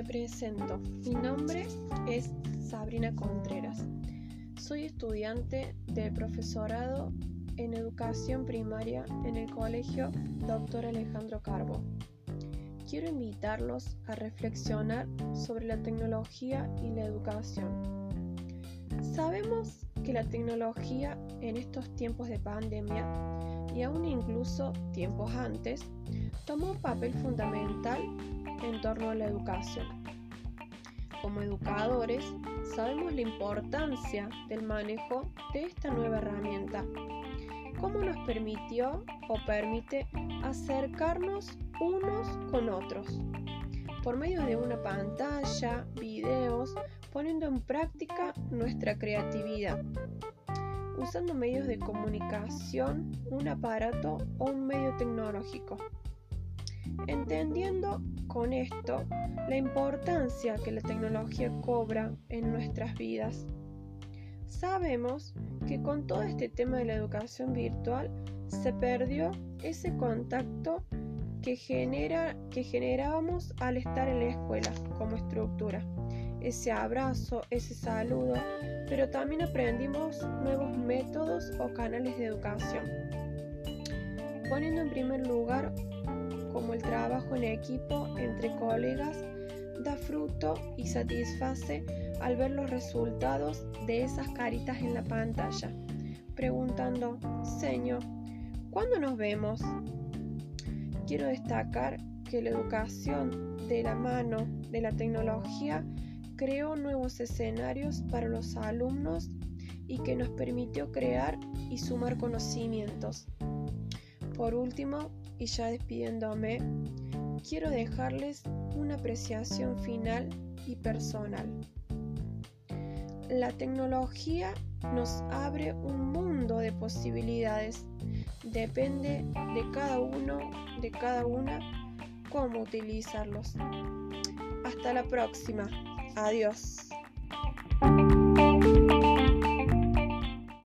presento. Mi nombre es Sabrina Contreras. Soy estudiante del profesorado en educación primaria en el colegio Dr. Alejandro Carbo. Quiero invitarlos a reflexionar sobre la tecnología y la educación. Sabemos que la tecnología en estos tiempos de pandemia y aún incluso tiempos antes tomó un papel fundamental en torno a la educación. Como educadores, sabemos la importancia del manejo de esta nueva herramienta, cómo nos permitió o permite acercarnos unos con otros, por medio de una pantalla, videos, poniendo en práctica nuestra creatividad, usando medios de comunicación, un aparato o un medio tecnológico. Entendiendo con esto la importancia que la tecnología cobra en nuestras vidas. Sabemos que con todo este tema de la educación virtual se perdió ese contacto que, genera, que generábamos al estar en la escuela como estructura. Ese abrazo, ese saludo, pero también aprendimos nuevos métodos o canales de educación. Poniendo en primer lugar como el trabajo en equipo entre colegas da fruto y satisface al ver los resultados de esas caritas en la pantalla, preguntando, Señor, ¿cuándo nos vemos? Quiero destacar que la educación de la mano de la tecnología creó nuevos escenarios para los alumnos y que nos permitió crear y sumar conocimientos. Por último, y ya despidiéndome, quiero dejarles una apreciación final y personal. La tecnología nos abre un mundo de posibilidades. Depende de cada uno, de cada una, cómo utilizarlos. Hasta la próxima. Adiós.